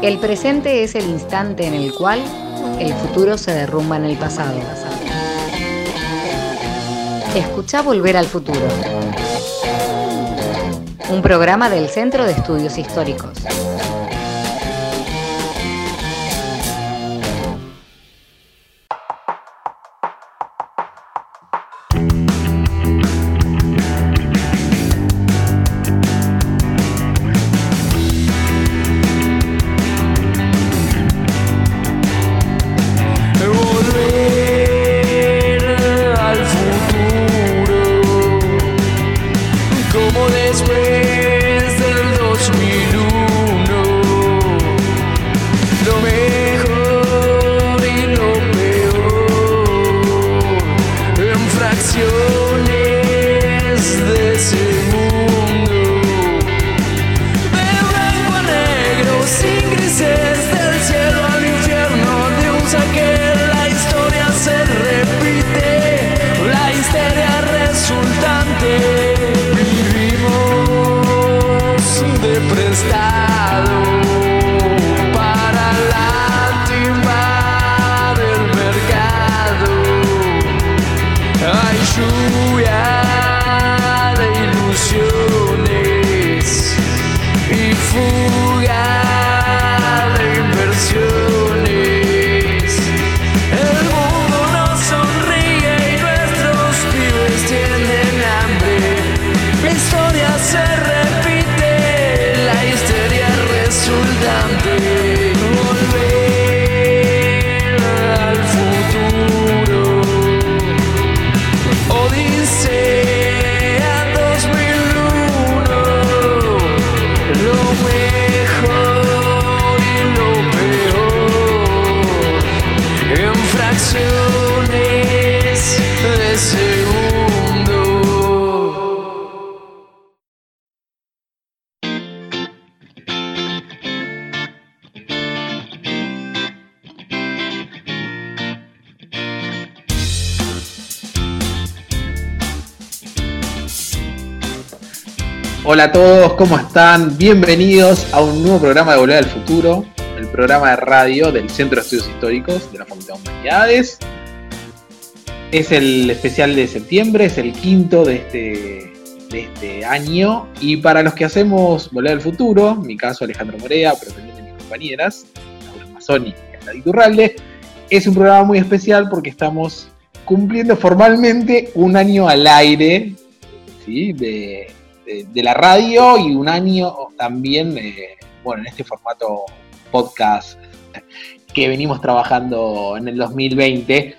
El presente es el instante en el cual el futuro se derrumba en el pasado. Escucha Volver al Futuro. Un programa del Centro de Estudios Históricos. Hola a todos, ¿cómo están? Bienvenidos a un nuevo programa de Volver al Futuro, el programa de radio del Centro de Estudios Históricos de la Facultad de Humanidades. Es el especial de septiembre, es el quinto de este, de este año. Y para los que hacemos Volver al Futuro, en mi caso Alejandro Morea, pero también de mis compañeras, Laura Mazzoni y Ana Iturralde, es un programa muy especial porque estamos cumpliendo formalmente un año al aire ¿sí? de, de, la radio y un año también, eh, bueno, en este formato podcast que venimos trabajando en el 2020.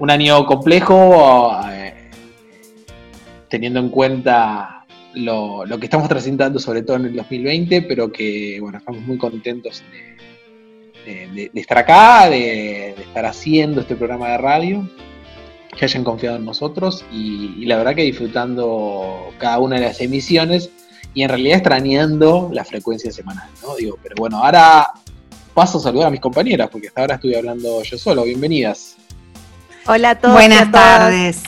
Un año complejo, eh, teniendo en cuenta lo, que estamos transitando, sobre todo en el 2020, pero que, bueno, estamos muy contentos de, estar acá, de estar haciendo este programa de radio que hayan confiado en nosotros y, la verdad que disfrutando cada una de las emisiones y en realidad extrañando la frecuencia semanal, ¿no? Digo, pero bueno, ahora paso a saludar a mis compañeras porque hasta ahora estoy hablando yo solo. Bienvenidas. Hola a todos. Buenas tardes.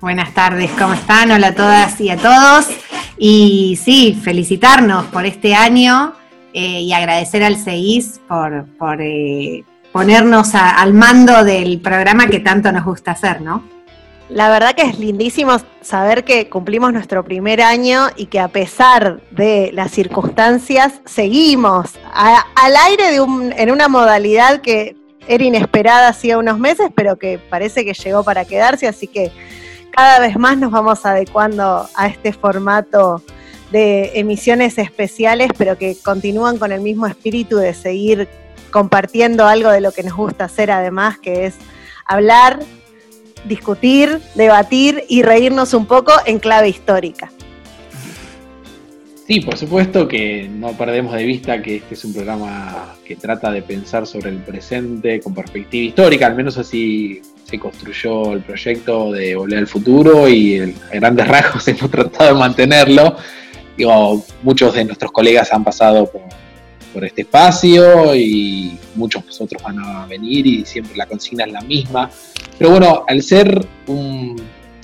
Buenas tardes, ¿cómo están? Hola a todas y a todos. Y sí, felicitarnos por este año eh, y agradecer al CEIS por, por eh, ponernos al mando del programa que tanto nos gusta hacer, ¿no? La verdad que es lindísimo saber que cumplimos nuestro primer año y que a pesar de las circunstancias seguimos al aire en una modalidad que era inesperada hacía unos meses, pero que parece que llegó para quedarse, así que cada vez más nos vamos adecuando a este formato de emisiones especiales, pero que continúan con el mismo espíritu de seguir compartiendo algo de lo que nos gusta hacer además, que es hablar, discutir, debatir y reírnos un poco en clave histórica. Sí, por supuesto que no perdemos de vista que este es un programa que trata de pensar sobre el presente con perspectiva histórica, al menos así se construyó el proyecto de Volver al Futuro y en grandes rasgos hemos tratado de mantenerlo. Digo, muchos de nuestros colegas han pasado por, por este espacio y muchos otros van a venir y siempre la consigna es la misma. Pero bueno, al ser un,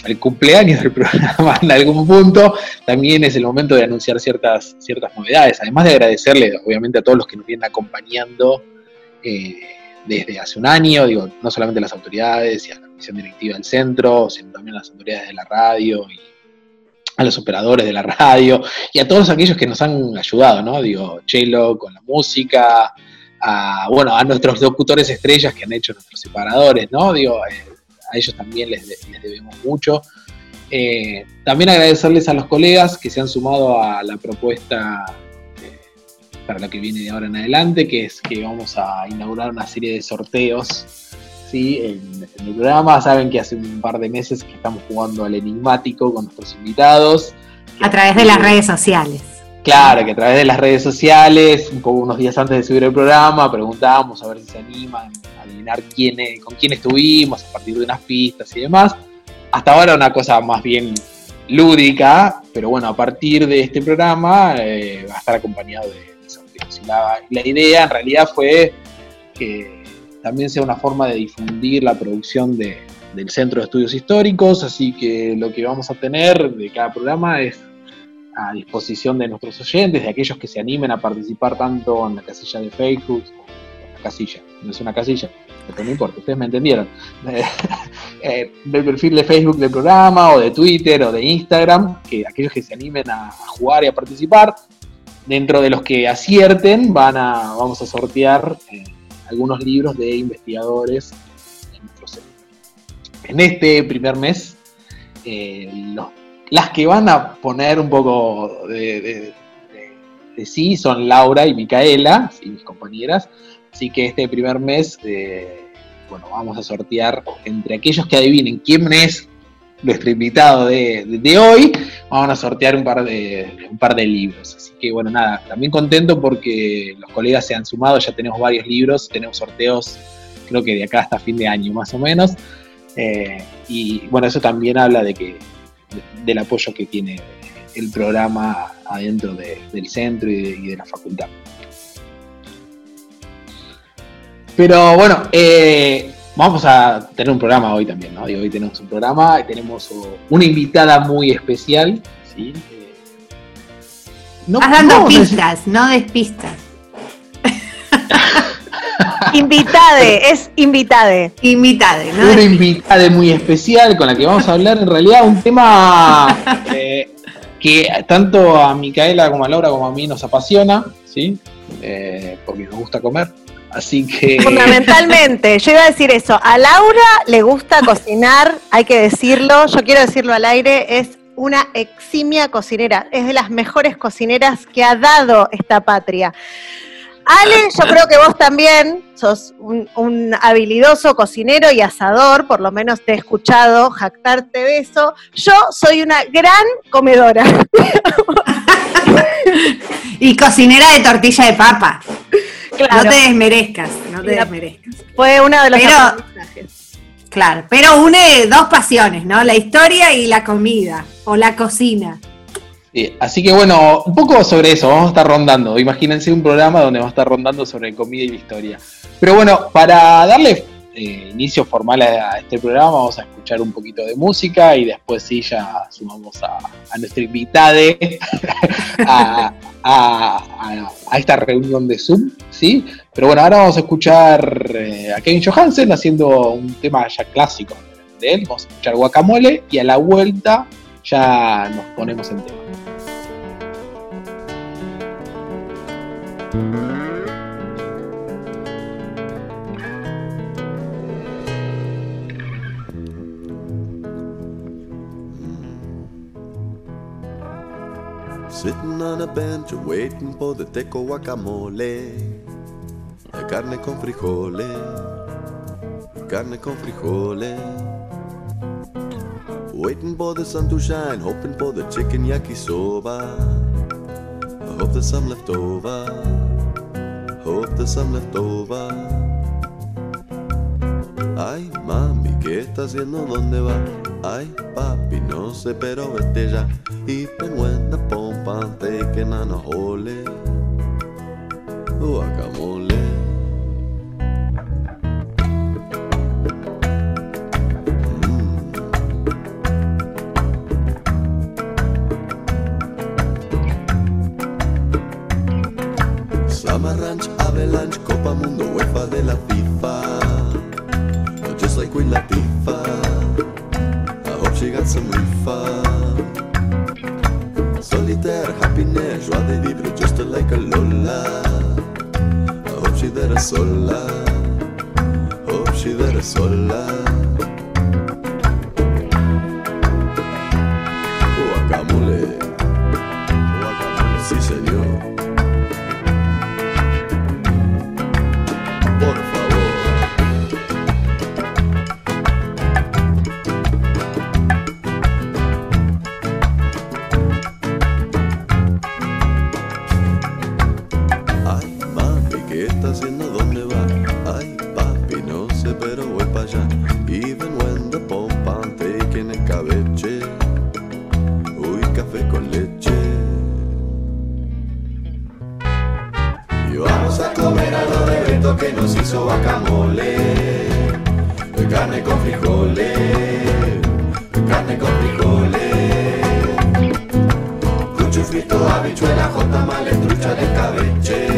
el cumpleaños del programa en algún punto, también es el momento de anunciar ciertas, ciertas novedades. Además de agradecerle, obviamente, a todos los que nos vienen acompañando eh, desde hace un año, digo, no solamente a las autoridades y a la comisión directiva del centro, sino también a las autoridades de la radio y a los operadores de la radio y a todos aquellos que nos han ayudado, ¿no? Digo, Chelo con la música, a, bueno, a nuestros locutores estrellas que han hecho nuestros separadores, ¿no? Digo, eh, a ellos también les, debemos mucho. Eh, también agradecerles a los colegas que se han sumado a la propuesta eh, para la que viene de ahora en adelante, que es que vamos a inaugurar una serie de sorteos ¿sí? en, el programa. Saben que hace un par de meses que estamos jugando al enigmático con nuestros invitados. A través de las redes sociales. Claro, que a través de las redes sociales, un poco unos días antes de subir el programa, preguntábamos a ver si se animan a adivinar quién, con quién estuvimos a partir de unas pistas y demás. Hasta ahora una cosa más bien lúdica, pero bueno, a partir de este programa eh, va a estar acompañado de, sorteos. Y la, la, idea en realidad fue que también sea una forma de difundir la producción de, del Centro de Estudios Históricos, así que lo que vamos a tener de cada programa es a disposición de nuestros oyentes, de aquellos que se animen a participar tanto en la casilla de Facebook, la casilla, no es una casilla, pero no importa, ustedes me entendieron, eh, del perfil de Facebook del programa, o de Twitter, o de Instagram, que aquellos que se animen a, jugar y a participar, dentro de los que acierten, van a, vamos a sortear eh, algunos libros de investigadores en nuestro centro. En este primer mes, eh, las que van a poner un poco de, sí son Laura y Micaela, mis compañeras. Así que este primer mes, eh, bueno, vamos a sortear entre aquellos que adivinen quién es nuestro invitado de, hoy, vamos a sortear un par, de, un par de libros. Así que bueno, nada, también contento porque los colegas se han sumado, ya tenemos varios libros, tenemos sorteos creo que de acá hasta fin de año más o menos. Eh, y bueno, eso también habla de que del apoyo que tiene el programa adentro del centro y de, la facultad. Pero bueno, eh, vamos a tener un programa hoy también, ¿no? hoy tenemos un programa, y tenemos una invitada muy especial, ¿sí? Eh, no, Estás dando pistas, no despistas. Invitade, es invitade. Invitade, ¿no? Una invitada muy especial con la que vamos a hablar en realidad un tema eh, que tanto a Micaela como a Laura como a mí nos apasiona, ¿sí? Eh, porque nos gusta comer. Así que. Fundamentalmente, yo iba a decir eso. A Laura le gusta cocinar, hay que decirlo, yo quiero decirlo al aire, es una eximia cocinera, es de las mejores cocineras que ha dado esta patria. Ale, yo creo que vos también sos un, habilidoso cocinero y asador, por lo menos te he escuchado jactarte de eso. Yo soy una gran comedora. y cocinera de tortilla de papa. No te desmerezcas, no te desmerezcas. Fue uno de los pero, Claro, pero une dos pasiones, ¿no? La historia y la comida, o la cocina así que bueno, un poco sobre eso, vamos a estar rondando. Imagínense un programa donde vamos a estar rondando sobre comida y la historia. Pero bueno, para darle eh, inicio formal a, este programa, vamos a escuchar un poquito de música y después sí ya sumamos a, nuestra invitada a, a, esta reunión de Zoom, ¿sí? Pero bueno, ahora vamos a escuchar eh, a Kevin Johansen haciendo un tema ya clásico de él. Vamos a escuchar Guacamole y a la vuelta ya nos ponemos en tema. Sitting on a bench waiting for the teco guacamole. Carne con frijoles, carne con frijoles. Waiting for the sun to shine, hoping for the chicken yakisoba. Hope there's some left over. Hope there's some left over. Ay, mami, ¿qué está haciendo? ¿Dónde va? Ay, papi, no sé, pero vete ya. Y penguenda pompante pena no ole vamos a comer algo de Beto que nos hizo guacamole. Carne con frijoles. Carne con frijoles. Cucho frito, habichuela, jotamales, trucha de cabeche.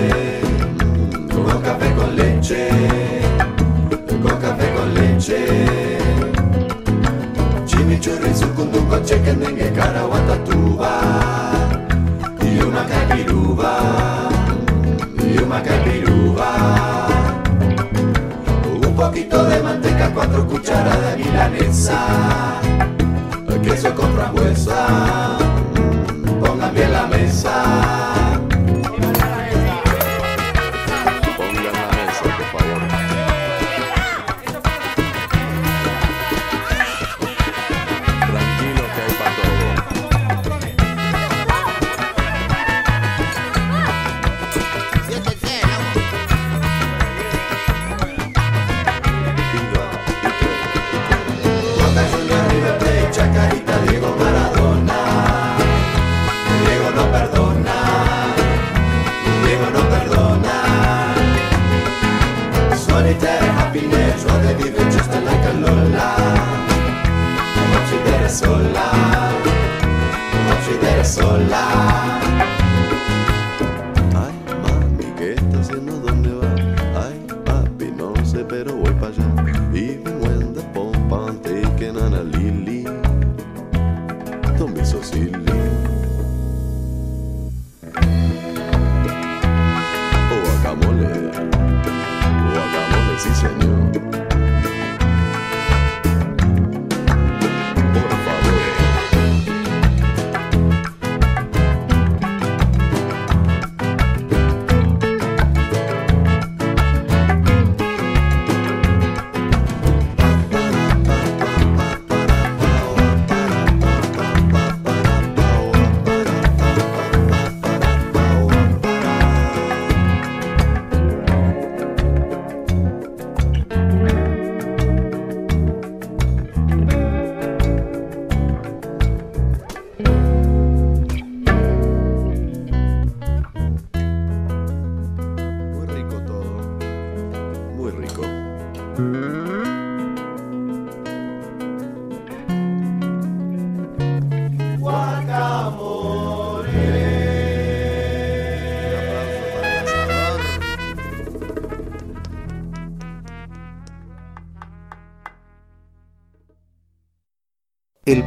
Mm, Con café con leche. Con café con leche. Chimichurri, sucundungo, chicken dengue, caraguatatuba. Y una capiruba. Y una capiruba. Un poquito de manteca, cuatro cucharadas de milanesa. Queso con frambuesa. Pongan bien la mesa. Guacamole, sí,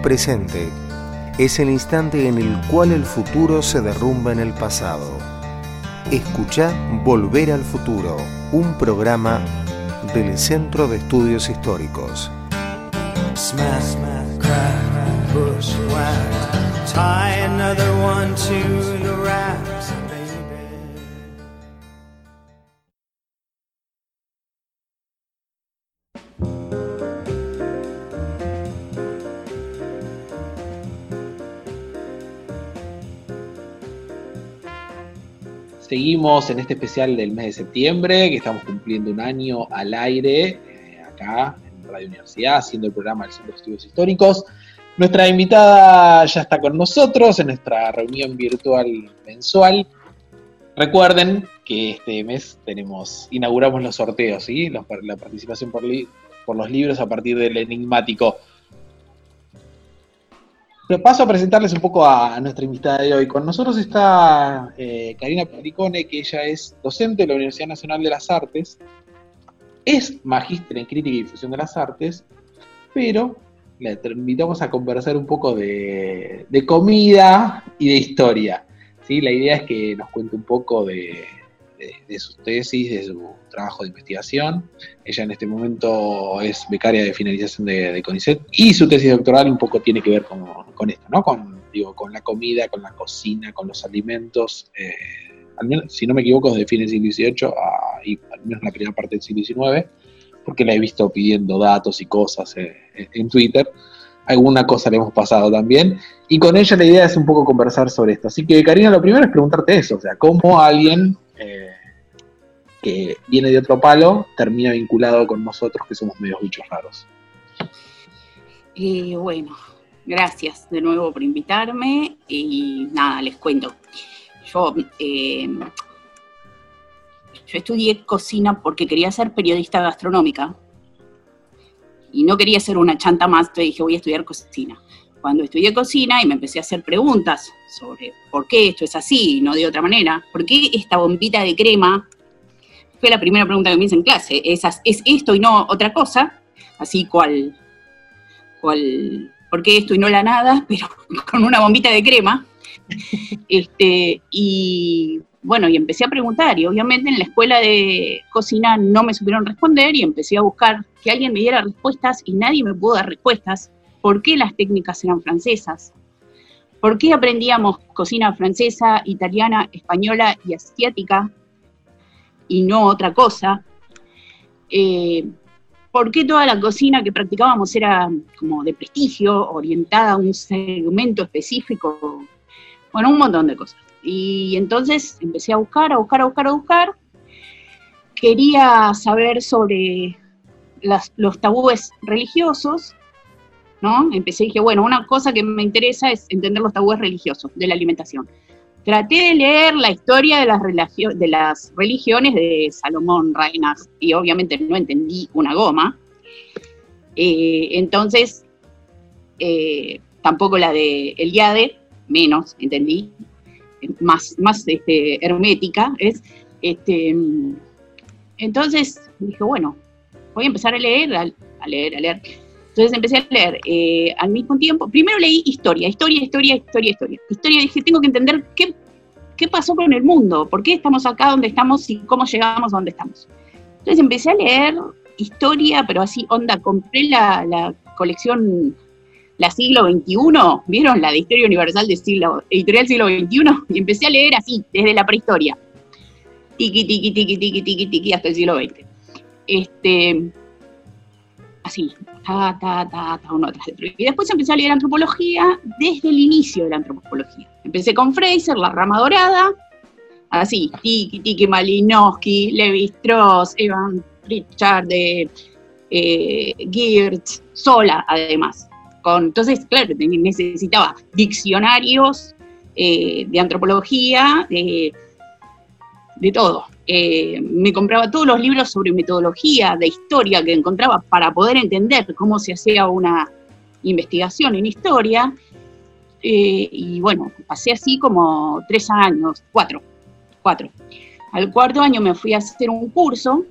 presente es el instante en el cual el futuro se derrumba en el pasado. Escucha Volver al Futuro, un programa del Centro de Estudios Históricos. Seguimos en este especial del mes de septiembre, que estamos cumpliendo un año al aire, eh, acá en Radio Universidad, haciendo el programa del Centro de Estudios Históricos. Nuestra invitada ya está con nosotros en nuestra reunión virtual mensual. Recuerden que este mes tenemos, inauguramos los sorteos, ¿sí? La participación por los libros a partir del enigmático. Pero paso a presentarles un poco a nuestra invitada de hoy. Con nosotros está eh, Karina Pericone, que ella es docente de la Universidad Nacional de las Artes, es magíster en crítica y difusión de las artes, pero le invitamos a conversar un poco de, de comida y de historia. ¿sí? La idea es que nos cuente un poco de, de, sus tesis, de su trabajo de investigación. Ella en este momento es becaria de finalización de, CONICET y su tesis doctoral un poco tiene que ver con, esto, ¿no? Con, digo, con la comida, con la cocina, con los alimentos. eh, si no me equivoco, desde fines del siglo XVIII a, y al menos la primera parte del siglo XIX, porque la he visto pidiendo datos y cosas eh, en Twitter. Alguna cosa le hemos pasado también. Y con ella la idea es un poco conversar sobre esto. Así que, Karina, lo primero es preguntarte eso. O sea, ¿cómo alguien eh, que viene de otro palo termina vinculado con nosotros que somos medios bichos raros? Eh, bueno, gracias de nuevo por invitarme y nada, les cuento. Yo, eh, yo estudié cocina porque quería ser periodista gastronómica y no quería ser una chanta más, entonces dije voy a estudiar cocina. Cuando estudié cocina y me empecé a hacer preguntas sobre por qué esto es así y no de otra manera, por qué esta bombita de crema, fue la primera pregunta que me hice en clase, ¿es, es esto y no otra cosa? Así cual, cual, ¿por qué esto y no la nada? Pero con una bombita de crema. Este, y bueno, y empecé a preguntar, y obviamente en la escuela de cocina no me supieron responder, y empecé a buscar que alguien me diera respuestas, y nadie me pudo dar respuestas. ¿Por qué las técnicas eran francesas? ¿Por qué aprendíamos cocina francesa, italiana, española y asiática, y no otra cosa? Eh, ¿Por qué toda la cocina que practicábamos era como de prestigio, orientada a un segmento específico? Bueno, un montón de cosas. Y entonces empecé a buscar, a buscar, a buscar, a buscar. Quería saber sobre los tabúes religiosos, ¿no? Empecé y dije, bueno, una cosa que me interesa es entender los tabúes religiosos de la alimentación. Traté de leer la historia de las, de las religiones de Salomón Reinach y obviamente no entendí una goma. Eh, entonces, eh, tampoco la de Eliade, menos entendí, más, más este, hermética es. Este, mm, entonces dije, bueno, voy a empezar a leer, a leer, a leer. Entonces empecé a leer eh, al mismo tiempo. Primero leí historia, historia, historia, historia, historia. Historia, dije, tengo que entender qué, qué pasó con el mundo, por qué estamos acá donde estamos y cómo llegamos donde estamos. Entonces empecé a leer historia, pero así, onda, compré la, la colección La Siglo XXI, ¿vieron? La de Historia Universal de Editorial Siglo XXI, y empecé a leer así, desde la prehistoria. Tiki, tiki, tiki, tiki, tiki, tiki, hasta el siglo XX. Este, así, ta, ta, ta, ta, uno tras otro. Y después empecé a leer antropología desde el inicio de la antropología. Empecé con Fraser, La Rama Dorada, así, Tiki, Tiki, Malinowski, Levi Strauss, Evan Richard, eh, Geertz, sola además. Con, entonces, claro, necesitaba diccionarios eh, de antropología, de, de todo. Eh, me compraba todos los libros sobre metodología, de historia que encontraba para poder entender cómo se hacía una investigación en historia. Eh, y bueno, pasé así como tres años, cuatro, cuatro. Al cuarto año me fui a hacer un curso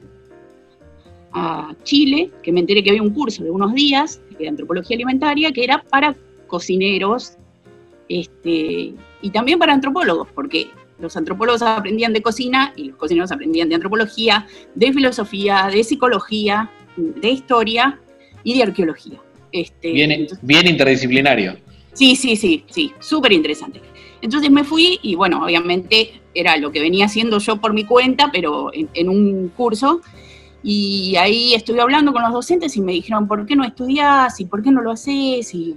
a Chile, que me enteré que había un curso de unos días de antropología alimentaria que era para cocineros este, y también para antropólogos, porque los antropólogos aprendían de cocina y los cocineros aprendían de antropología, de filosofía, de psicología, de historia y de arqueología. Este, Bien, entonces- bien interdisciplinario. Sí, sí, sí, sí, súper interesante. Entonces me fui y bueno, obviamente era lo que venía haciendo yo por mi cuenta, pero en, en un curso. Y ahí estuve hablando con los docentes y me dijeron, ¿por qué no estudias? ¿Y por qué no lo haces? Y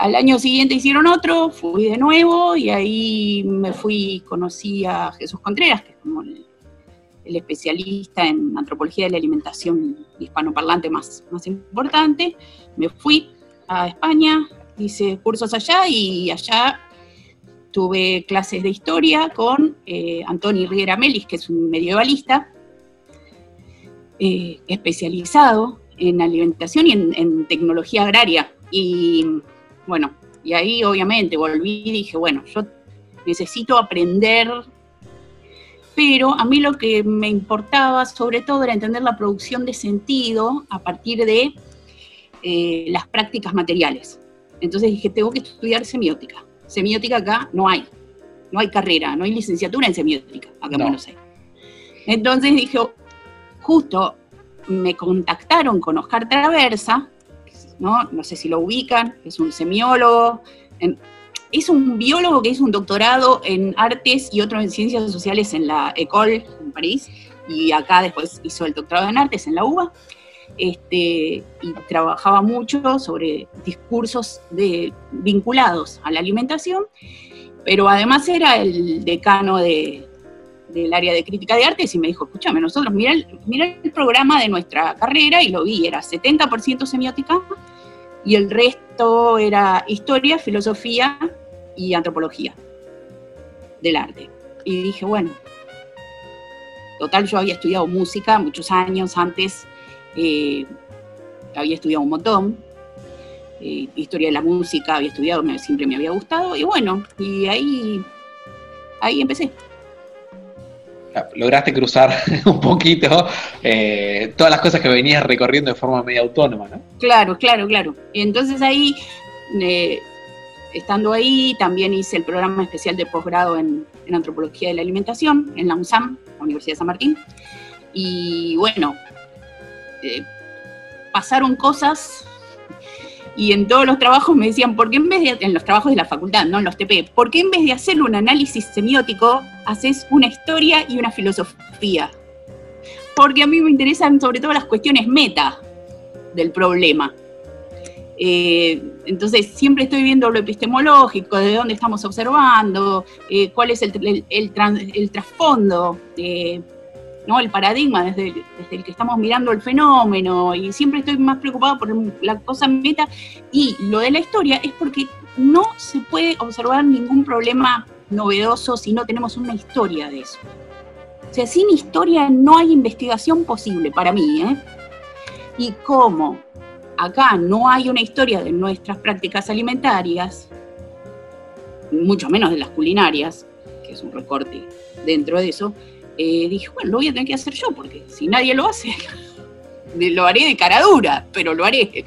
al año siguiente hicieron otro, fui de nuevo y ahí me fui, conocí a Jesús Contreras, que es como el, especialista en antropología de la alimentación hispanoparlante más, más importante. Me fui a España, hice cursos allá y allá tuve clases de historia con eh, Antoni Riera Melis, que es un medievalista eh, especializado en alimentación y en, en tecnología agraria. Y bueno, y ahí obviamente volví y dije, bueno, yo necesito aprender, pero a mí lo que me importaba sobre todo era entender la producción de sentido a partir de eh, las prácticas materiales. Entonces dije, tengo que estudiar semiótica. Semiótica acá no hay, no hay carrera, no hay licenciatura en semiótica acá en No. Buenos Aires. Entonces dije, justo me contactaron con Oscar Traversa, ¿no? no sé si lo ubican, es un semiólogo, es un biólogo que hizo un doctorado en artes y otro en ciencias sociales en la École en París, y acá después hizo el doctorado en artes en la UBA, este, y trabajaba mucho sobre discursos vinculados a la alimentación, pero además era el decano de, del área de crítica de artes y me dijo, escúchame, nosotros, mira mira el programa de nuestra carrera y lo vi, era 70% semiótica y el resto era historia, filosofía y antropología del arte. Y dije, bueno, total yo había estudiado música muchos años antes, eh, había estudiado un montón, eh, historia de la música había estudiado, siempre me había gustado, y bueno, y ahí, ahí empecé. Lograste cruzar un poquito eh, todas las cosas que venías recorriendo de forma medio autónoma, ¿no? Claro, claro, claro. Y entonces ahí, eh, estando ahí, también hice el programa especial de posgrado en, antropología de la alimentación en la UNSAM, Universidad de San Martín. Y bueno, eh, pasaron cosas y en todos los trabajos me decían, ¿por qué en vez de, en los trabajos de la facultad, no en los TP, ¿por qué en vez de hacer un análisis semiótico, haces una historia y una filosofía? Porque a mí me interesan sobre todo las cuestiones meta del problema. Eh, entonces, siempre estoy viendo lo epistemológico, de dónde estamos observando, eh, cuál es el, el- trasfondo, ¿no? el paradigma desde el, que estamos mirando el fenómeno, y siempre estoy más preocupada por la cosa meta. Y lo de la historia es porque no se puede observar ningún problema novedoso si no tenemos una historia de eso. O sea, sin historia no hay investigación posible para mí, ¿eh? Y como acá no hay una historia de nuestras prácticas alimentarias, mucho menos de las culinarias, que es un recorte dentro de eso, eh, dije, bueno, lo voy a tener que hacer yo, porque si nadie lo hace, lo haré de cara dura, pero lo haré.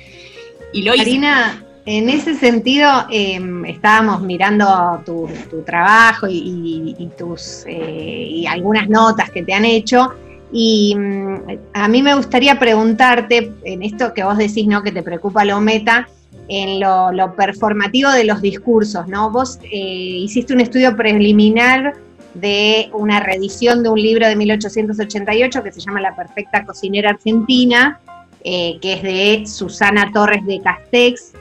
Y lo. Karina, en ese sentido, eh, estábamos mirando tu, tu trabajo y, tus eh, y algunas notas que te han hecho. Y mm, a mí me gustaría preguntarte, en esto que vos decís, ¿no? Que te preocupa lo meta, en lo, lo performativo de los discursos, ¿no? Vos eh, hiciste un estudio preliminar de una reedición de un libro de 1888 que se llama La Perfecta Cocinera Argentina, eh, que es de Susana Torres de Castex.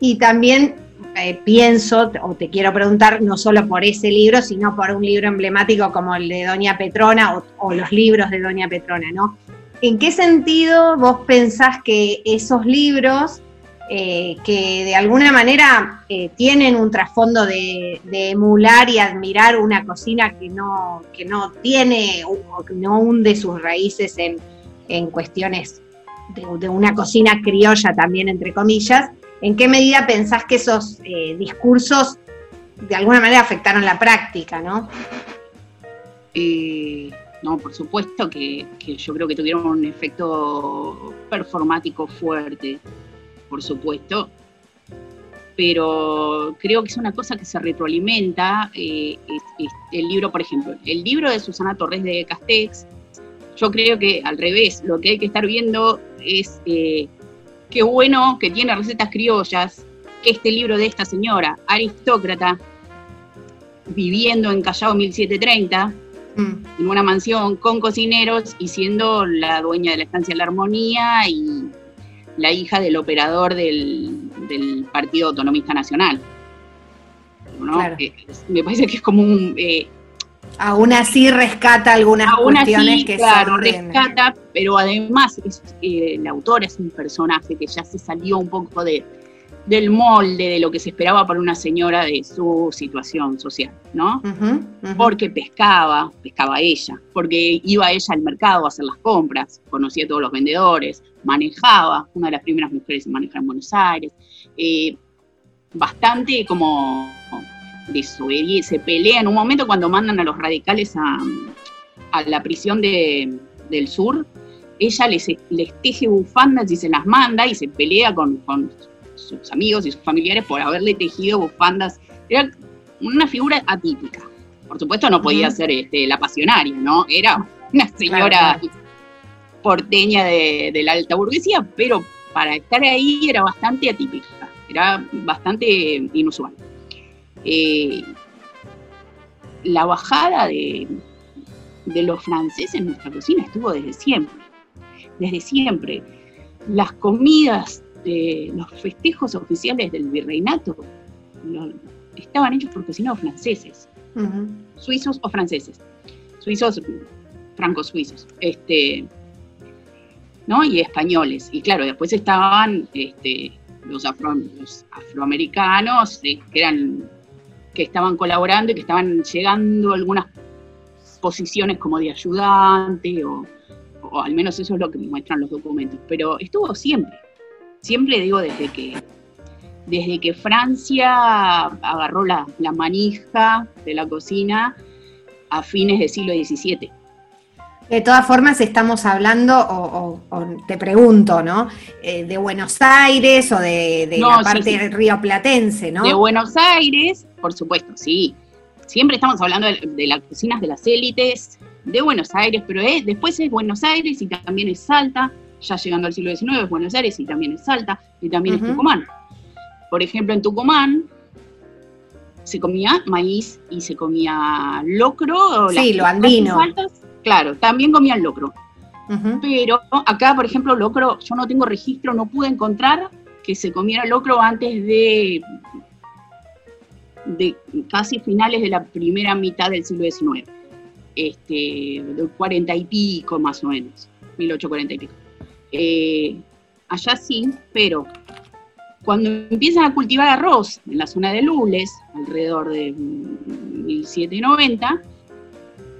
Y también eh, pienso, o te quiero preguntar, no solo por ese libro, sino por un libro emblemático como el de Doña Petrona o, o los libros de Doña Petrona, ¿no? ¿En qué sentido vos pensás que esos libros, eh, que de alguna manera eh, tienen un trasfondo de, emular y admirar una cocina que no, que no tiene o que no hunde sus raíces en, en cuestiones de, una cocina criolla también, entre comillas, ¿en qué medida pensás que esos eh, discursos de alguna manera afectaron la práctica, no? No, por supuesto que, que yo creo que tuvieron un efecto performático fuerte, por supuesto, pero creo que es una cosa que se retroalimenta. eh, es- es el libro, por ejemplo, el libro de Susana Torres de Castex, yo creo que al revés, lo que hay que estar viendo es eh, qué bueno que tiene recetas criollas, este libro de esta señora, aristócrata, viviendo en Callao 1730, Mm, en una mansión con cocineros y siendo la dueña de la estancia La Armonía y la hija del operador del, del Partido Autonomista Nacional. me parece que es como un... eh, Aún así rescata algunas aún así, cuestiones que claro, rescata, pero además es, eh, la autora es un personaje que ya se salió un poco de, del molde de lo que se esperaba para una señora de su situación social, ¿no? Porque pescaba, pescaba ella, porque iba ella al mercado a hacer las compras, conocía a todos los vendedores, manejaba, una de las primeras mujeres en manejar en Buenos Aires. eh, bastante como desobediente, se pelea en un momento cuando mandan a los radicales a, a la prisión de- del sur, ella les, les teje bufandas y se las manda y se pelea con, con sus amigos y sus familiares por haberle tejido bufandas. Era una figura atípica. Por supuesto no podía ser este, la pasionaria, ¿no? Era una señora Claro, porteña de, de la alta burguesía, pero para estar ahí era bastante atípica, era bastante inusual. Eh, la bajada de, de los franceses en nuestra cocina estuvo desde siempre, desde siempre. Las comidas, los festejos oficiales del virreinato lo- estaban hechos por cocineros franceses suizos o franceses, suizos, franco-suizos, este, ¿no? Y españoles. Y claro, después estaban este, los, afro- los afroamericanos eh, que eran que estaban colaborando y que estaban llegando a algunas posiciones como de ayudante o, o al menos eso es lo que muestran los documentos. Pero estuvo siempre, siempre digo desde que desde que Francia agarró la, la manija de la cocina a fines del siglo XVII. De todas formas, estamos hablando, o, o- o te pregunto, ¿no? Eh, de Buenos Aires o de, de No, la sí, parte sí. rioplatense, ¿no? De Buenos Aires, por supuesto, sí. Siempre estamos hablando de, de las cocinas de las élites de Buenos Aires, pero es- después es Buenos Aires y también es Salta, ya llegando al siglo XIX es Buenos Aires y también es Salta, y también Ujú. es Tucumán. Por ejemplo, en Tucumán se comía maíz y se comía locro. o Sí, lo andino. altas, claro, también comían locro. Pero acá, por ejemplo, locro, yo no tengo registro, no pude encontrar que se comiera locro antes de, de casi finales de la primera mitad del siglo XIX. Este, del 40 y pico más o menos, 1840 y pico. Eh, allá sí, pero cuando empiezan a cultivar arroz en la zona de Lules, alrededor de mm, 1790,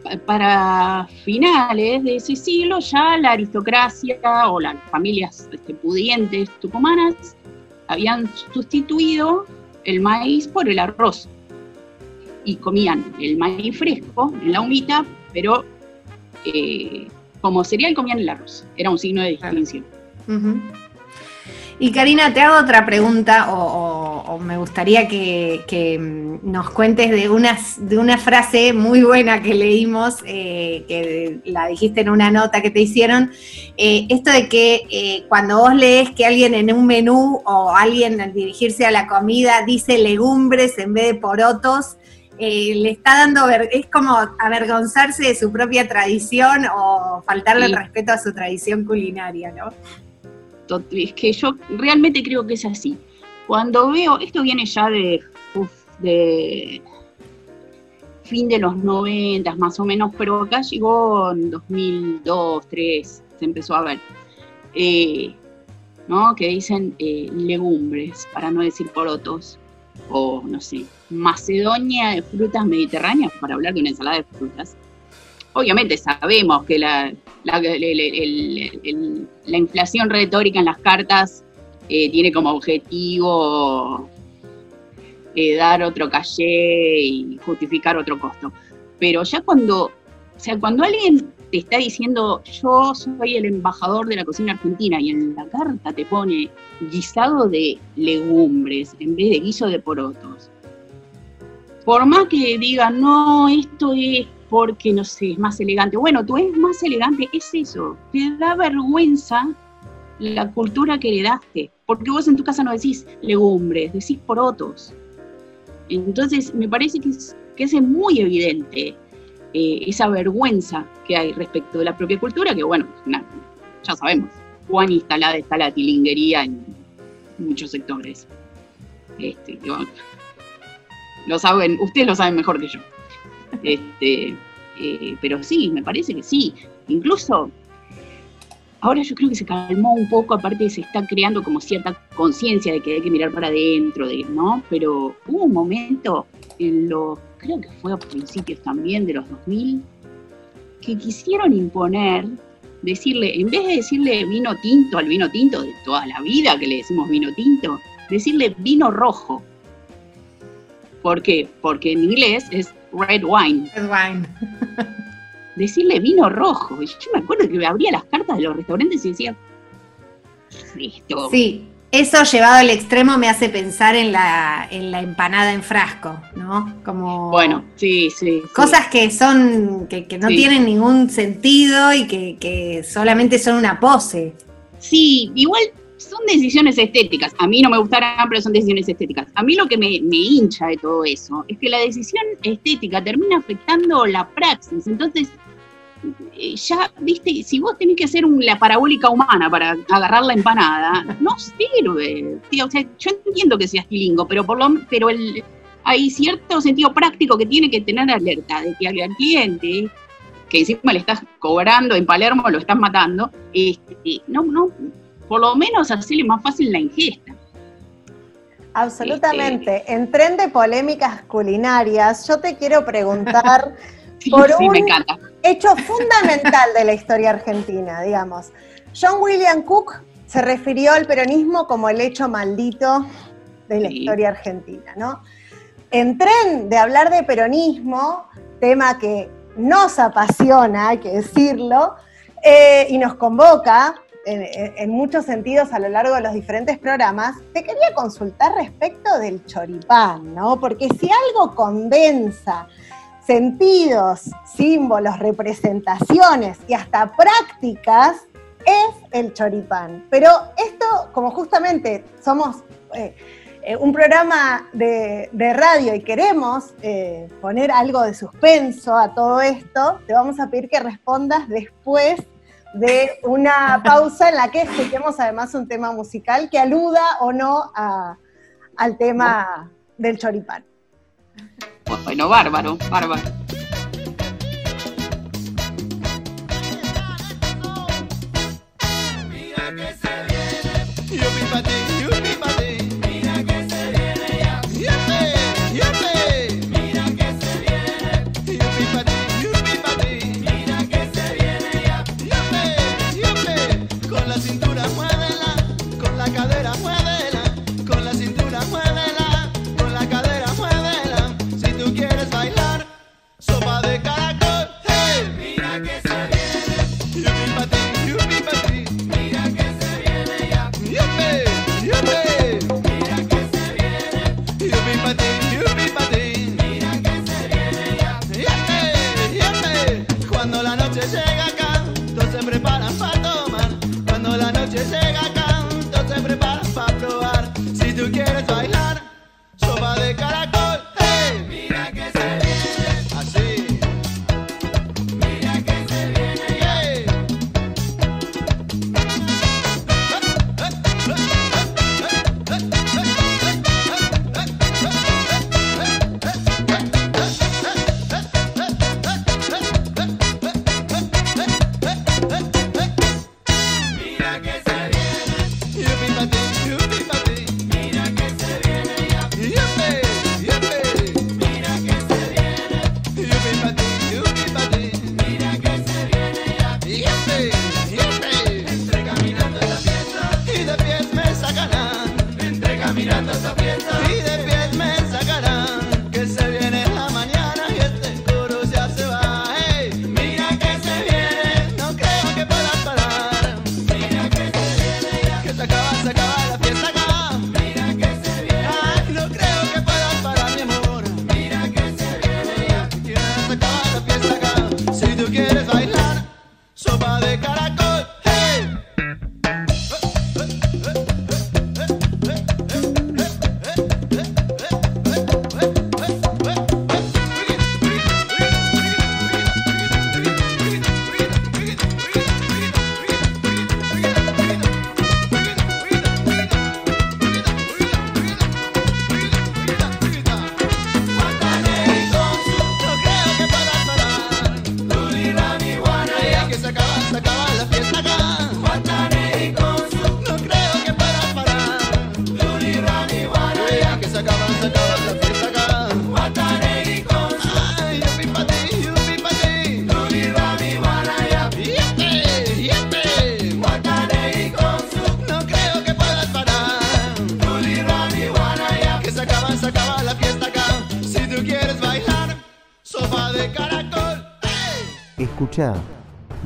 pa- para finales de ese siglo ya la aristocracia o las familias este, pudientes tucumanas habían sustituido el maíz por el arroz. Y comían el maíz fresco en la humita, pero eh, como cereal comían el arroz. Era un signo de distinción. Y Karina, te hago otra pregunta, o, o- o me gustaría que, que, mm, nos cuentes de, unas, de una frase muy buena que leímos, eh, que la dijiste en una nota que te hicieron, eh, esto de que eh, cuando vos lees que alguien en un menú o alguien al dirigirse a la comida dice legumbres en vez de porotos, eh, le está dando, es como avergonzarse de su propia tradición o faltarle el respeto a su tradición culinaria, ¿no? Es que yo realmente creo que es así. Cuando veo, esto viene ya de, uf, de fin de los 90 más o menos, pero acá llegó en 2002, 2003, se empezó a ver. Eh, ¿no? Que dicen eh, legumbres, para no decir porotos, o no sé, Macedonia de frutas mediterráneas, para hablar de una ensalada de frutas. Obviamente sabemos que la, la, inflación retórica en las cartas eh, tiene como objetivo eh, dar otro caché y justificar otro costo. Pero ya cuando, o sea, cuando alguien te está diciendo yo soy el embajador de la cocina argentina y en la carta te pone guisado de legumbres en vez de guiso de porotos, por más que diga no, esto es porque no sé, es más elegante. Bueno, tú es más elegante, es eso. Te da vergüenza la cultura que heredaste, porque vos en tu casa no decís legumbres, decís porotos. Entonces, me parece que es, que es muy evidente eh, esa vergüenza que hay respecto de la propia cultura, que bueno, ya sabemos, cuán instalada está la tilinguería en muchos sectores. Este, lo saben, ustedes lo saben mejor que yo. Este, eh, pero sí, me parece que sí. Incluso ahora yo creo que se calmó un poco, aparte se está creando como cierta conciencia de que hay que mirar para adentro, de, ¿no? Pero hubo un momento en los, creo que fue a principios también de los 2000, que quisieron imponer, decirle, en vez de decirle vino tinto al vino tinto de toda la vida que le decimos vino tinto, decirle vino rojo. ¿Por qué? Porque en inglés es red wine. Red wine. Decirle vino rojo. Yo me acuerdo que abría las cartas de los restaurantes y decía, listo. Sí, eso llevado al extremo me hace pensar en la, en la empanada en frasco, ¿no? Como Bueno, sí, sí. sí. cosas que son, que, que no Sí. tienen ningún sentido y que, que solamente son una pose. Sí, igual son decisiones estéticas. A mí no me gustarán, pero son decisiones estéticas. A mí lo que me, me hincha de todo eso es que la decisión estética termina afectando la praxis. Entonces, ya, viste, si vos tenés que hacer un- la parabólica humana para agarrar la empanada, no sirve. Tío, o sea, yo entiendo que sea estilingo, pero por lo pero el, hay cierto sentido práctico que tiene que tener alerta de que al cliente que encima le estás cobrando en Palermo, lo estás matando, este, no, no, por lo menos hacerle más fácil la ingesta. Absolutamente. En tren de polémicas culinarias, yo te quiero preguntar Sí, Por sí, me un- encanta. hecho fundamental de la historia argentina, digamos. John William Cook se refirió al peronismo como el hecho maldito de la Sí. historia argentina, ¿no? En tren de hablar de peronismo, tema que nos apasiona, hay que decirlo, eh, y nos convoca en, en- en muchos sentidos a lo largo de los diferentes programas, te quería consultar respecto del choripán, ¿no? Porque si algo condensa sentidos, símbolos, representaciones y hasta prácticas es el choripán. Pero esto, como justamente somos eh, eh, un programa de, radio y queremos eh, poner algo de suspenso a todo esto, te vamos a pedir que respondas después de una pausa en la que escuchemos además un tema musical que aluda o no al tema del choripán. Bueno, bárbaro, bárbaro. Yupi pa' ti, yupi pa'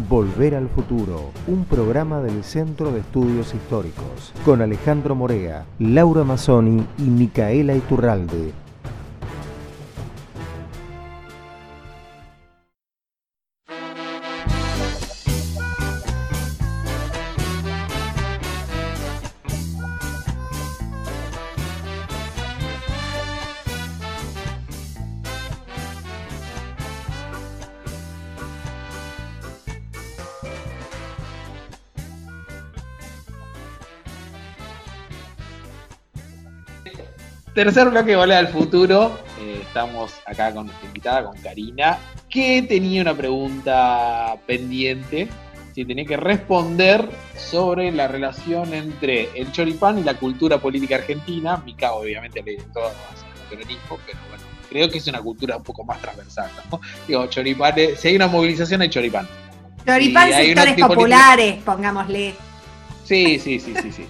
Volver al Futuro, un programa del Centro de Estudios Históricos, con Alejandro Morea, Laura Mazzoni y Micaela Iturralde. Tercer bloque de Volver al Futuro. Eh, estamos acá con nuestra invitada, con Karina, que tenía una pregunta pendiente. Si tenía que responder sobre la relación entre el choripán y la cultura política argentina. Mica, obviamente, le todo el peronismo, pero bueno, creo que es una cultura un poco más transversal. ¿no? Digo, choripán, eh, si hay una movilización, hay choripán. Choripán, sectores populares, pongámosle. Sí, sí, sí, sí, sí.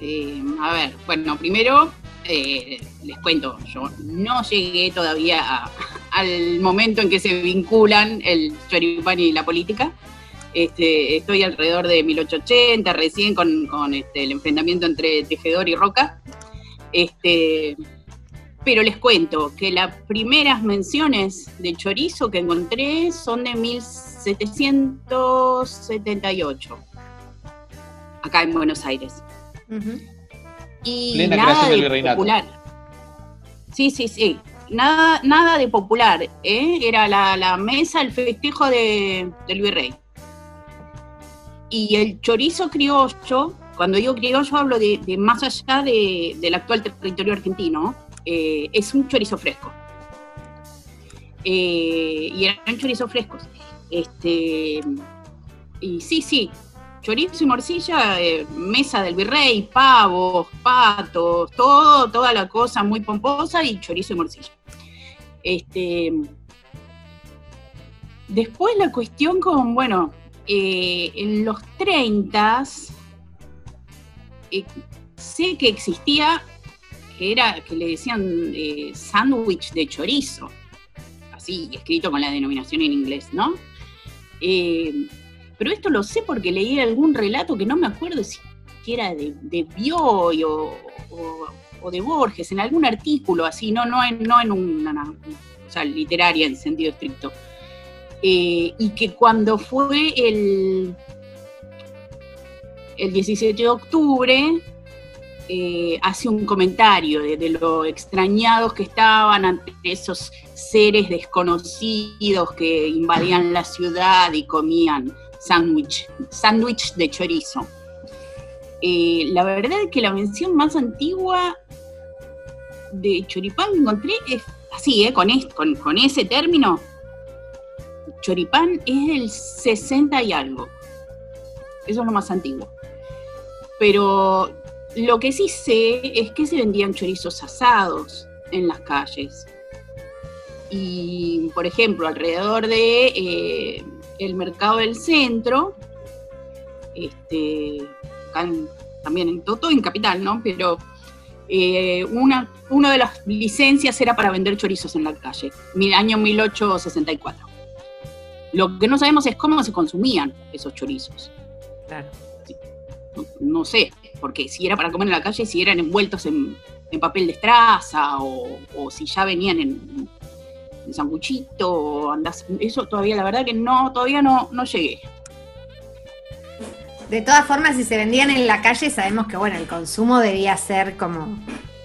Eh, a ver, bueno, primero eh, les cuento, yo no llegué todavía al momento en que se vinculan el choripán y la política. Este, estoy alrededor de 1880, recién con, con, este, el enfrentamiento entre Tejedor y Roca. Este, pero les cuento que las primeras menciones de chorizo que encontré son de 1778, acá en Buenos Aires. Y Plena nada creación del de popular. Sí, sí, sí. Nada, nada de popular, ¿eh? Era la, la mesa, el festejo de- del virrey. Y el chorizo criollo, cuando digo criollo hablo de, de más allá de- del actual territorio argentino, eh, es un chorizo fresco. Eh, y eran chorizos frescos. Este, y sí, sí, chorizo y morcilla, eh, mesa del virrey, pavos, patos, todo, toda la cosa muy pomposa y chorizo y morcilla. Este, después la cuestión con, bueno, eh, en los 30 sé que existía, que era, que le decían eh, sándwich de chorizo, así, escrito con la denominación en inglés, ¿no? Pero esto lo sé porque leí algún relato que no me acuerdo si era de, Bioy o, o- de Borges, en algún artículo así, no, no, en, no en una, o sea, literaria en sentido estricto. Eh, y que cuando fue el, el 17 de octubre, eh, hace un comentario de lo extrañados que estaban ante esos seres desconocidos que invadían la ciudad y comían sándwich, sándwich de chorizo. Eh, la verdad es que la mención más antigua de choripán que encontré es así, eh, con, es- con, con ese término. Choripán es del 60 y algo. Eso es lo más antiguo. Pero lo que sí sé es que se vendían chorizos asados en las calles. Y, por ejemplo, alrededor de eh, el mercado del centro, este, en- también en todo en Capital, ¿no? Pero eh, una, una de las licencias era para vender chorizos en la calle, año 1864. Lo que no sabemos es cómo se consumían esos chorizos. Claro. No, no sé, porque si era para comer en la calle, si eran envueltos en, en papel de estraza o, o si ya venían en, sanguchito o andás, eso todavía la verdad que no, todavía no, no llegué. De todas formas, si se vendían en la calle, sabemos que bueno, el consumo debía ser como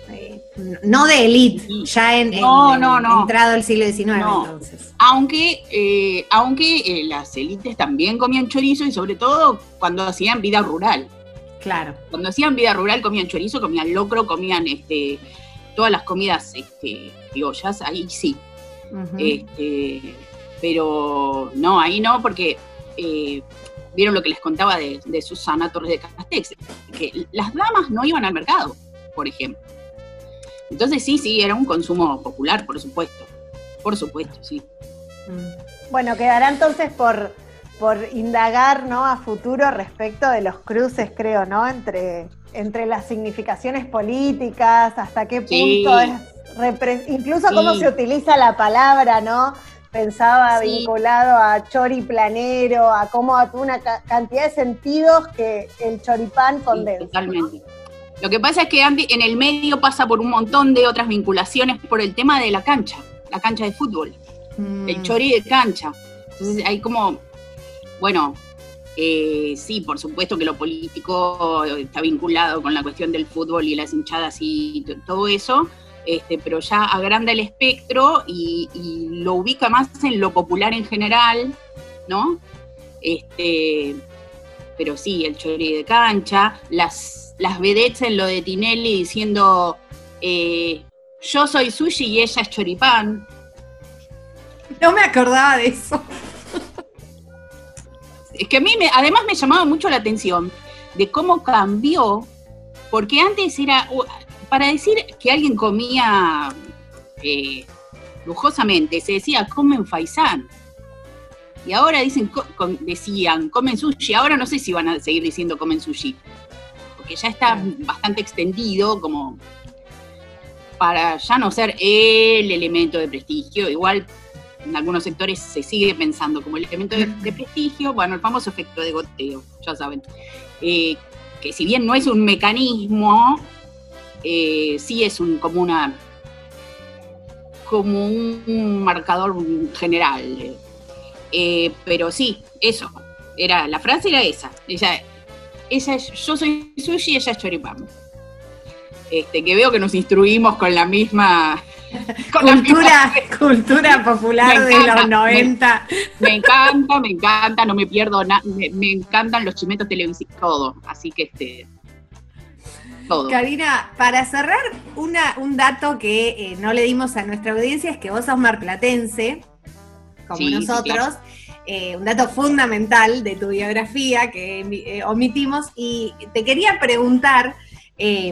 eh, no de élite, ya en, en- No, en- no, no. entrado el siglo XIX No. entonces. Aunque, eh, aunque eh, las élites también comían chorizo y sobre todo cuando hacían vida rural. Claro. Cuando hacían vida rural comían chorizo, comían locro, comían este, todas las comidas este, criollas, ahí sí. Este, pero no, ahí no, porque eh, vieron lo que les contaba de, de Susana Torres de Castex, que las damas no iban al mercado, por ejemplo. Entonces sí, sí, era un consumo popular, por supuesto. Por supuesto, sí. Mm. Bueno, quedará entonces por, por indagar ¿no? a futuro respecto de los cruces, creo, ¿no? Entre, entre las significaciones políticas, hasta qué punto Sí. es incluso cómo Sí. se utiliza la palabra, ¿no? pensaba Sí. vinculado a chori planero, a cómo a una ca- cantidad de sentidos que el choripán Sí, condensa. totalmente. Lo que pasa es que Andy en el medio pasa por un montón de otras vinculaciones por el tema de la cancha, la cancha de fútbol, Mm. el chori de cancha. Entonces hay como, bueno, eh, sí, por supuesto que lo político está vinculado con la cuestión del fútbol y las hinchadas y todo eso, este, pero ya agranda el espectro y, y lo ubica más en lo popular en general, ¿no? Este, pero sí, el chori de cancha, las, las vedettes en lo de Tinelli diciendo eh, yo soy sushi y ella es choripán. No me acordaba de eso. Es que a mí me- además me llamaba mucho la atención de cómo cambió, porque antes era, para decir que alguien comía eh, lujosamente, se decía comen faisán. Y ahora dicen, co- com- decían, comen sushi. Ahora no sé si van a seguir diciendo comen sushi. Porque ya está bastante extendido como para ya no ser el elemento de prestigio. Igual en algunos sectores se sigue pensando como el elemento de, de prestigio. Bueno, el famoso efecto de goteo, ya saben. Eh, que si bien no es un mecanismo, eh, sí es un, como una como un marcador general. eh. Pero sí, eso. Era, la frase era esa. Ella, ella yo soy sushi, ella es choripán. Este, que veo que nos instruimos con la misma. con la Cultura, misma- cultura popular de los me- 90. Me encanta, me encanta, no me pierdo nada. Me, me encantan los chimetos televisivos, todo. Así que este. Todo. Karina, para cerrar, una, un dato que eh, no le dimos a nuestra audiencia es que vos sos marplatense, como Sí, sí, nosotros. claro. Eh, un dato fundamental de tu biografía que eh, omitimos. Y te quería preguntar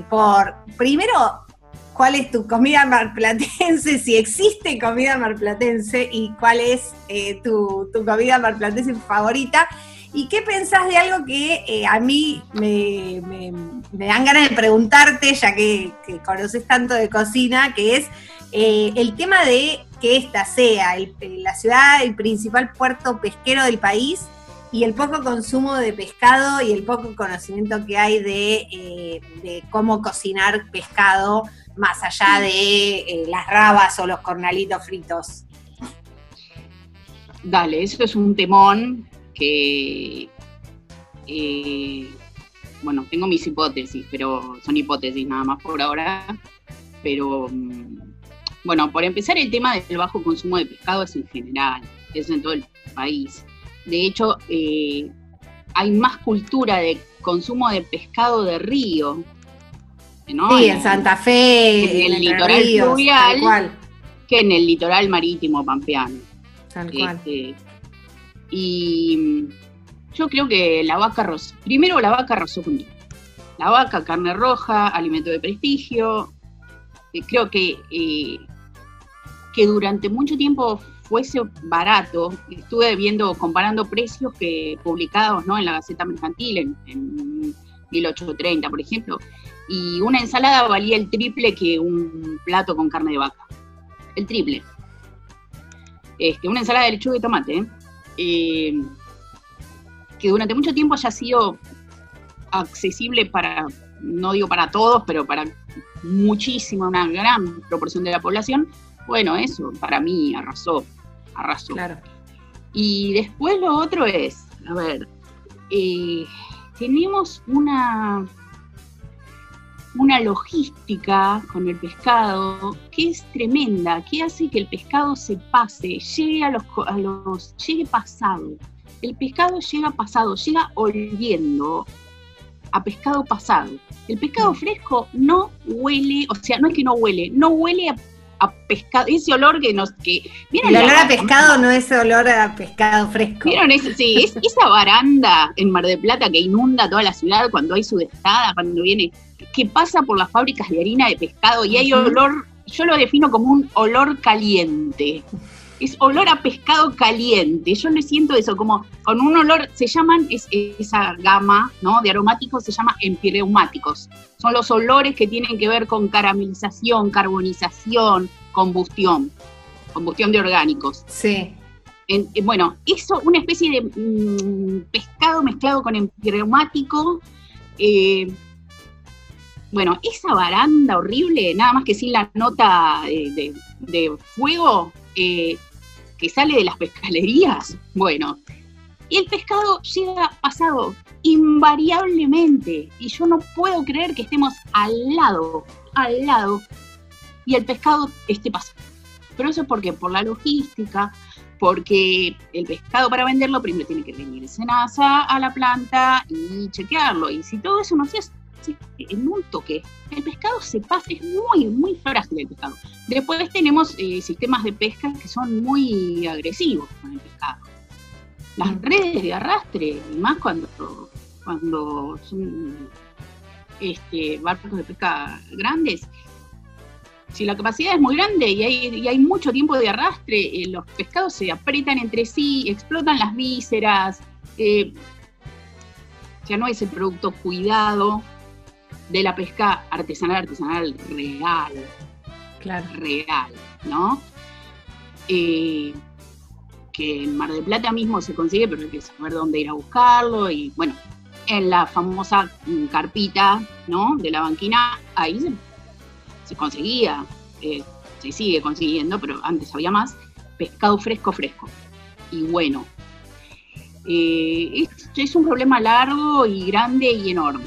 por, primero, ¿cuál es tu comida marplatense? Si existe comida marplatense y cuál es eh, tu, tu comida marplatense favorita. ¿Y qué pensás de algo que eh, a mí me, dan ganas de preguntarte, ya que, conoces tanto de cocina, que es eh, el tema de que esta sea la ciudad, el principal puerto pesquero del país y el poco consumo de pescado y el poco conocimiento que hay de, eh, cómo cocinar pescado más allá de las rabas o los cornalitos fritos. Dale, eso es un temón que. eh, bueno, tengo mis hipótesis, pero son hipótesis nada más por ahora. Pero. mm, Bueno, por empezar, el tema del bajo consumo de pescado es en general, es en todo el país. De hecho, eh, hay más cultura de consumo de pescado de río. ¿no? Sí, en Santa Fe, en el en litoral fluvial. que en el litoral marítimo pampeano. tal cual. Este, y mm, yo creo que la vaca rosa. Primero, la vaca arrasó conmigo. La vaca, carne roja, alimento de prestigio. Eh, creo que, eh, que durante mucho tiempo fuese barato. Estuve viendo, comparando precios que publicados ¿no? en la Gaceta Mercantil en, en 1830, por ejemplo. Y una ensalada valía el triple que un plato con carne de vaca. El triple. Este, una ensalada de lechuga y tomate. ¿eh? Eh, que durante mucho tiempo haya sido accesible para, no digo para todos, pero para muchísima, una gran proporción de la población, bueno, eso para mí arrasó, arrasó. Claro. Y después lo otro es, a ver, eh, tenemos una, una logística con el pescado que es tremenda, que hace que el pescado se pase, llegue a los, a los llegue pasado. El pescado llega pasado, llega oliendo a pescado pasado. El pescado fresco no huele, o sea, no es que no huele, no huele a, a pescado, ese olor que nos que ¿vieron El olor a pescado no es olor a pescado fresco. ¿Vieron ese, sí, es- esa baranda en Mar del Plata que inunda toda la ciudad cuando hay sudestada, cuando viene, que pasa por las fábricas de harina de pescado y hay olor, yo lo defino como un olor caliente. Es olor a pescado caliente. Yo le siento eso, como con un olor, se llaman, es, esa gama ¿no? de aromáticos se llama empireumáticos. Son los olores que tienen que ver con caramelización, carbonización, combustión. combustión de orgánicos. Sí. En- eh, bueno, eso, una especie de mm, pescado mezclado con empireumático. eh, bueno, esa baranda horrible, nada más que sin la nota de, de fuego eh, que sale de las pescalerías. Bueno, y el pescado llega pasado invariablemente. Y yo no puedo creer que estemos al lado, al lado, y el pescado esté pasado. Pero eso es porque por la logística, porque el pescado para venderlo primero tiene que venir Senasa a la planta y chequearlo. Y si todo eso no se en un toque, el pescado se pasa, es muy, muy frágil el pescado. Después tenemos eh, sistemas de pesca que son muy agresivos con el pescado. Las redes de arrastre, y más cuando, cuando son este, barcos de pesca grandes, si la capacidad es muy grande y hay, y hay mucho tiempo de arrastre, eh, los pescados se apretan entre sí, explotan las vísceras, eh, ya no es el producto cuidado de la pesca artesanal, artesanal real, Claro. real, ¿no? Eh, que en Mar del Plata mismo se consigue, pero hay que saber dónde ir a buscarlo y bueno, en la famosa mm, carpita, ¿no? De la banquina, ahí se, se conseguía, eh, se sigue consiguiendo, pero antes había más, pescado fresco, fresco y bueno. Eh, es, es un problema largo y grande y enorme,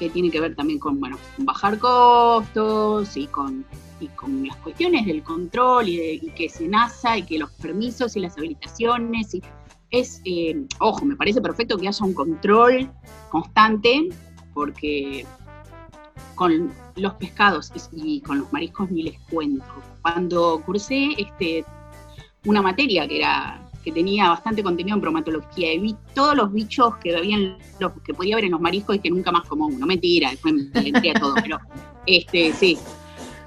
que tiene que ver también con, bueno, bajar costos y con, y con las cuestiones del control y, de, que se NASA y que los permisos y las habilitaciones y es, eh, ojo, me parece perfecto que haya un control constante, porque con los pescados y con los mariscos ni les cuento. Cuando cursé este, una materia que era que tenía bastante contenido en bromatología y vi todos los bichos que habían los que podía ver en los mariscos y que nunca más como uno. Mentira, después me entré a todo, pero este, sí.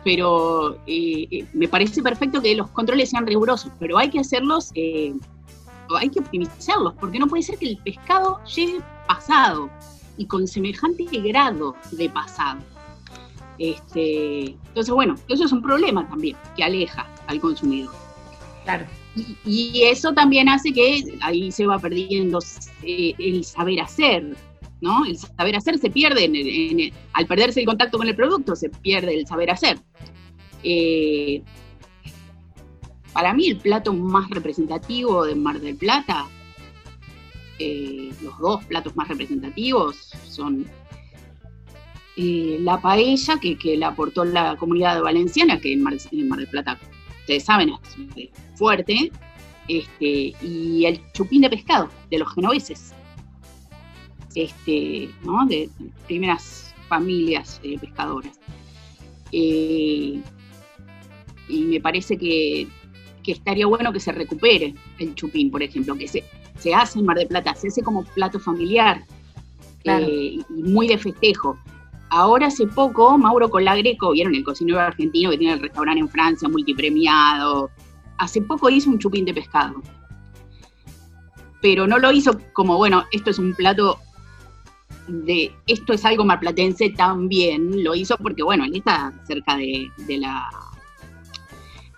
Pero eh, eh, me parece perfecto que los controles sean rigurosos, pero hay que hacerlos, eh, hay que optimizarlos, porque no puede ser que el pescado llegue pasado y con semejante grado de pasado. Este, entonces, bueno, eso es un problema también, que aleja al consumidor. Claro. Y, eso también hace que ahí se va perdiendo eh, el saber hacer, ¿no? El saber hacer se pierde, en el- en el- al perderse el contacto con el producto, se pierde el saber hacer. Eh, para mí el plato más representativo de Mar del Plata, eh, los dos platos más representativos son la paella que, que la aportó la comunidad valenciana, que en Mar del Plata, ustedes saben, es fuerte, este, y el chupín de pescado de los genoveses, este, ¿no? de primeras familias eh, pescadoras. Eh, y me parece que, que estaría bueno que se recupere el chupín, por ejemplo, que se, se hace en Mar del Plata, se hace como plato familiar Claro. eh, y muy de festejo. Ahora hace poco, Mauro Colagreco, vieron el cocinero argentino que tiene el restaurante en Francia, multipremiado, hace poco hizo un chupín de pescado. Pero no lo hizo como, bueno, esto es un plato de, esto es algo marplatense también, lo hizo porque, bueno, él está cerca de, de la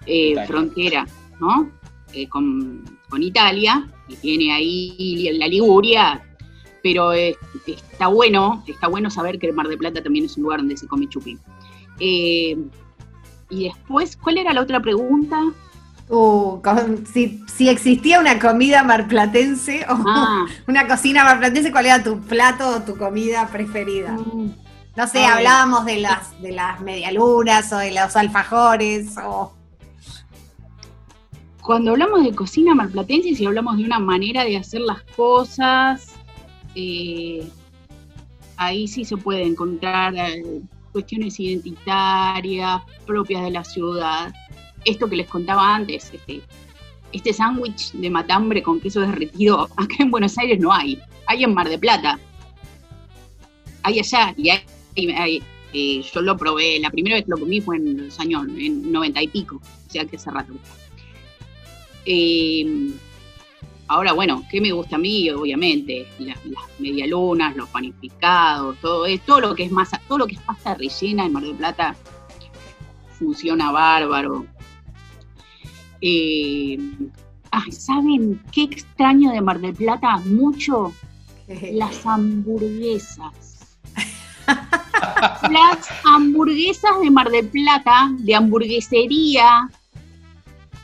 eh, frontera, ¿no? Eh, con, con Italia, y tiene ahí la Liguria, pero eh, está bueno, está bueno saber que el Mar de Plata también es un lugar donde se come chupín. Eh, y después, ¿cuál era la otra pregunta? Uh, con- si, si existía una comida marplatense o Ah, una cocina marplatense, ¿cuál era tu plato o tu comida preferida? mm, No sé, Ay. hablábamos de las, de las medialunas o de los alfajores o... cuando hablamos de cocina marplatense, si hablamos de una manera de hacer las cosas, eh, ahí sí se puede encontrar eh, cuestiones identitarias propias de la ciudad. Esto que les contaba antes, este, este sándwich de matambre con queso derretido, acá en Buenos Aires no hay, hay en Mar de Plata. Hay allá, y eh, yo lo probé, la primera vez que lo comí fue en los años en 90 y pico, o sea que hace rato. Ahora, bueno, ¿qué me gusta a mí? Obviamente, la- las medialunas, los panificados, todo, es- todo lo que es masa, todo lo que es pasta rellena en Mar del Plata funciona bárbaro. Eh, ay, ¿saben qué extraño de Mar del Plata? Mucho las hamburguesas. Las hamburguesas de Mar del Plata, de hamburguesería,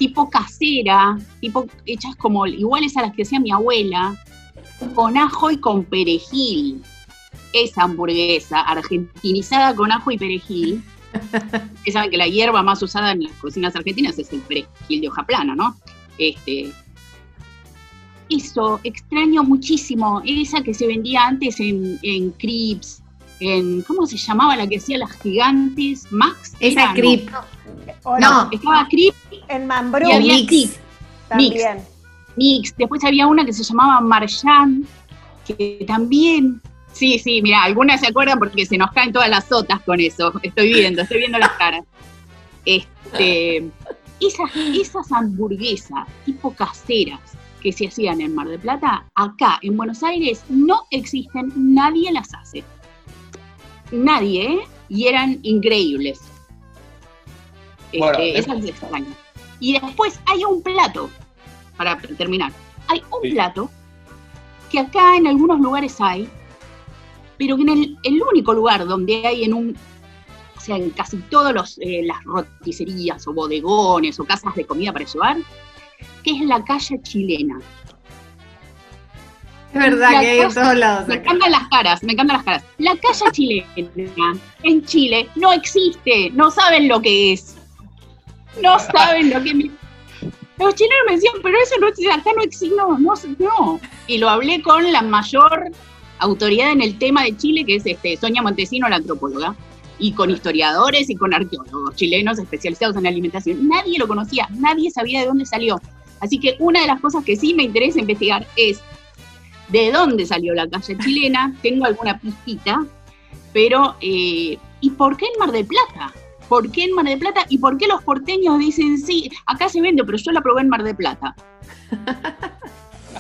tipo casera, tipo hechas como iguales a las que hacía mi abuela, con ajo y con perejil. Esa hamburguesa argentinizada con ajo y perejil. Que saben que la hierba más usada en las cocinas argentinas es el perejil de hoja plana, ¿no? Este, eso, extraño muchísimo. Esa que se vendía antes en, en Crips, en. ¿Cómo se llamaba la que hacía las gigantes? Max. Esa Crip. No. Estaba Crips En Mambrú y había Mix. Mix. también. Mix. Después había una que se llamaba Marjan, que también. Sí, sí, mira, algunas se acuerdan porque se nos caen todas las sotas con eso. Estoy viendo, estoy viendo las caras. Este, esas, esas hamburguesas tipo caseras que se hacían en Mar del Plata, acá en Buenos Aires no existen, nadie las hace. Nadie, ¿eh? Y eran increíbles. Este, Bueno, de- esas las extraño. Y después hay un plato, para terminar, hay un Sí. plato que acá en algunos lugares hay, pero que en el, el único lugar donde hay en un, o sea, en casi todas las roticerías o bodegones o casas de comida para llevar, que es la calle chilena. Es verdad La que hay en todos lados. Me encantan las caras, me encantan las caras. La calle chilena en Chile no existe, no saben lo que es. No saben lo que me- Los chilenos me decían, pero eso no existe, acá no existe, no, no. Y lo hablé con la mayor autoridad en el tema de Chile, que es este, Sonia Montesino, la antropóloga, y con historiadores y con arqueólogos chilenos especializados en alimentación. Nadie lo conocía, nadie sabía de dónde salió. Así que una de las cosas que sí me interesa investigar es de dónde salió la calle chilena, tengo alguna pistita, pero eh, ¿y por qué en Mar del Plata? ¿Por qué en Mar del Plata? ¿Y por qué los porteños dicen, sí, acá se vende, pero yo la probé en Mar del Plata?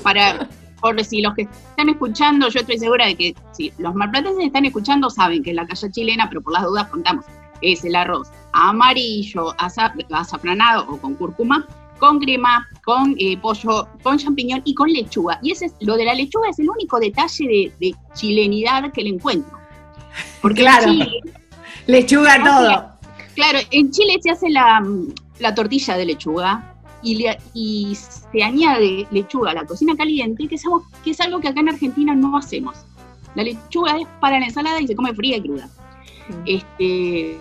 Para, por si los que están escuchando, yo estoy segura de que si los marplatenses están escuchando saben que la calle chilena, pero por las dudas contamos, es el arroz amarillo, asa- azafranado o con cúrcuma, con crema, con eh, pollo, con champiñón y con lechuga. Y ese es, lo de la lechuga es el único detalle de, de chilenidad que le encuentro. Porque Claro. Chile- Lechuga No, todo. Claro, en Chile se hace la, la tortilla de lechuga y, le- y se añade lechuga a la cocina caliente, que es, algo, que es algo que acá en Argentina no hacemos. La lechuga es para la ensalada y se come fría y cruda. Este,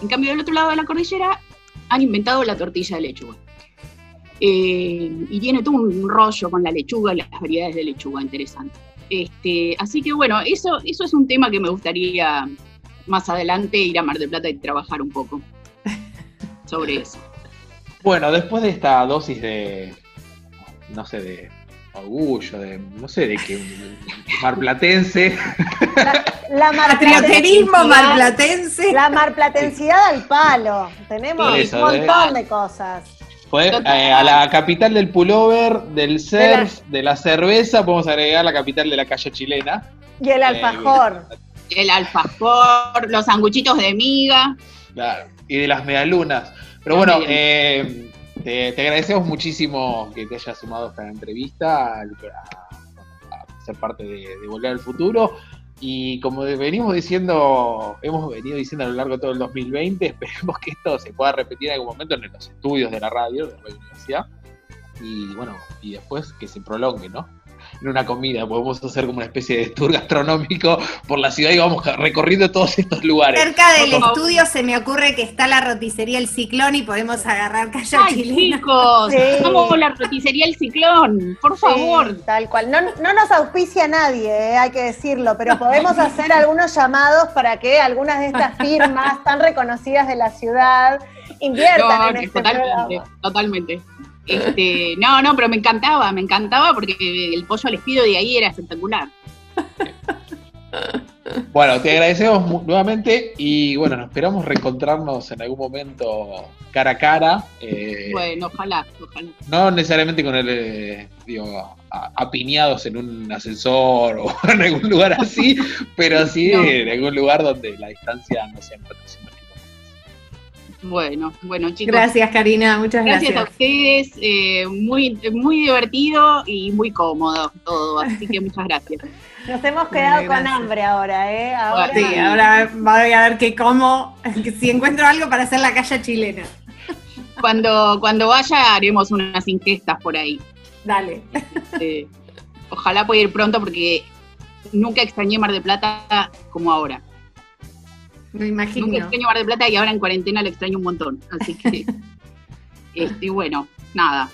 en cambio, del otro lado de la cordillera han inventado la tortilla de lechuga. Eh, y tiene todo un rollo con la lechuga y las variedades de lechuga interesante. Este, así que bueno, eso, eso es un tema que me gustaría más adelante ir a Mar del Plata y trabajar un poco sobre eso. Bueno, después de esta dosis de, no sé, de orgullo, de, no sé, de que marplatense, La Patrioterismo marplatensidad- marplatense. La marplatensidad al palo. Tenemos un montón de cosas. fue eh, a la capital del pullover, del surf, de la cerveza, podemos agregar la capital de la calle chilena. Y el alfajor. El alfajor, los sanguchitos de miga. Claro, y de las medialunas. Pero bueno, eh, te, te agradecemos muchísimo que te hayas sumado a esta entrevista, a, a ser parte de, de Volver al Futuro. Y como venimos diciendo, hemos venido diciendo a lo largo de todo el 2020, esperemos que esto se pueda repetir en algún momento en los estudios de la radio, de la universidad. Y bueno, y después que se prolongue, ¿no? En una comida, podemos hacer como una especie de tour gastronómico por la ciudad y vamos recorriendo todos estos lugares. Cerca del estudio se me ocurre que está la roticería El Ciclón y podemos agarrar calla ¡Ay, chilena. chicos! Sí. Vamos a la roticería El Ciclón, por favor. Sí, tal cual. No, no nos auspicia nadie, eh, hay que decirlo, pero podemos hacer algunos llamados para que algunas de estas firmas tan reconocidas de la ciudad inviertan No, en este totalmente, programa. totalmente. Este, no, no, pero me encantaba, me encantaba porque el pollo al espíritu de ahí era espectacular. Bueno, te agradecemos nuevamente y bueno, nos esperamos reencontrarnos en algún momento cara a cara. eh, Bueno, ojalá, ojalá. No necesariamente con el, eh, digo, a- apiñados en un ascensor o en algún lugar así, pero sí No. en algún lugar donde la distancia no sea 400 kilómetros. Bueno, bueno, chicos. Gracias, Karina, muchas Gracias gracias. a ustedes, eh, muy, muy divertido y muy cómodo todo, así que muchas gracias. Nos hemos quedado con hambre ahora, ¿eh? Ahora Sí, ahora voy a ver que como, si encuentro algo para hacer la calle chilena. Cuando, cuando vaya haremos unas ingestas por ahí. Dale. Eh, ojalá pueda ir pronto porque nunca extrañé Mar de Plata como ahora. Me Nunca imagino. extraño Mar de Plata y ahora en cuarentena lo extraño un montón. Así que, este, bueno, nada.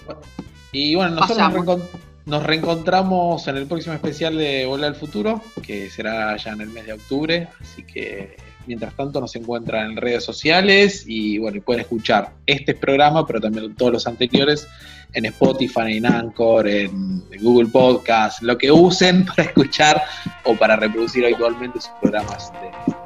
Y bueno, nosotros nos, reencontramos en el próximo especial de Volver al Futuro, que será ya en el mes de octubre. Así que mientras tanto nos encuentran en redes sociales y bueno, pueden escuchar este programa, pero también todos los anteriores en Spotify, en Anchor, en Google Podcast, lo que usen para escuchar o para reproducir habitualmente sus programas de,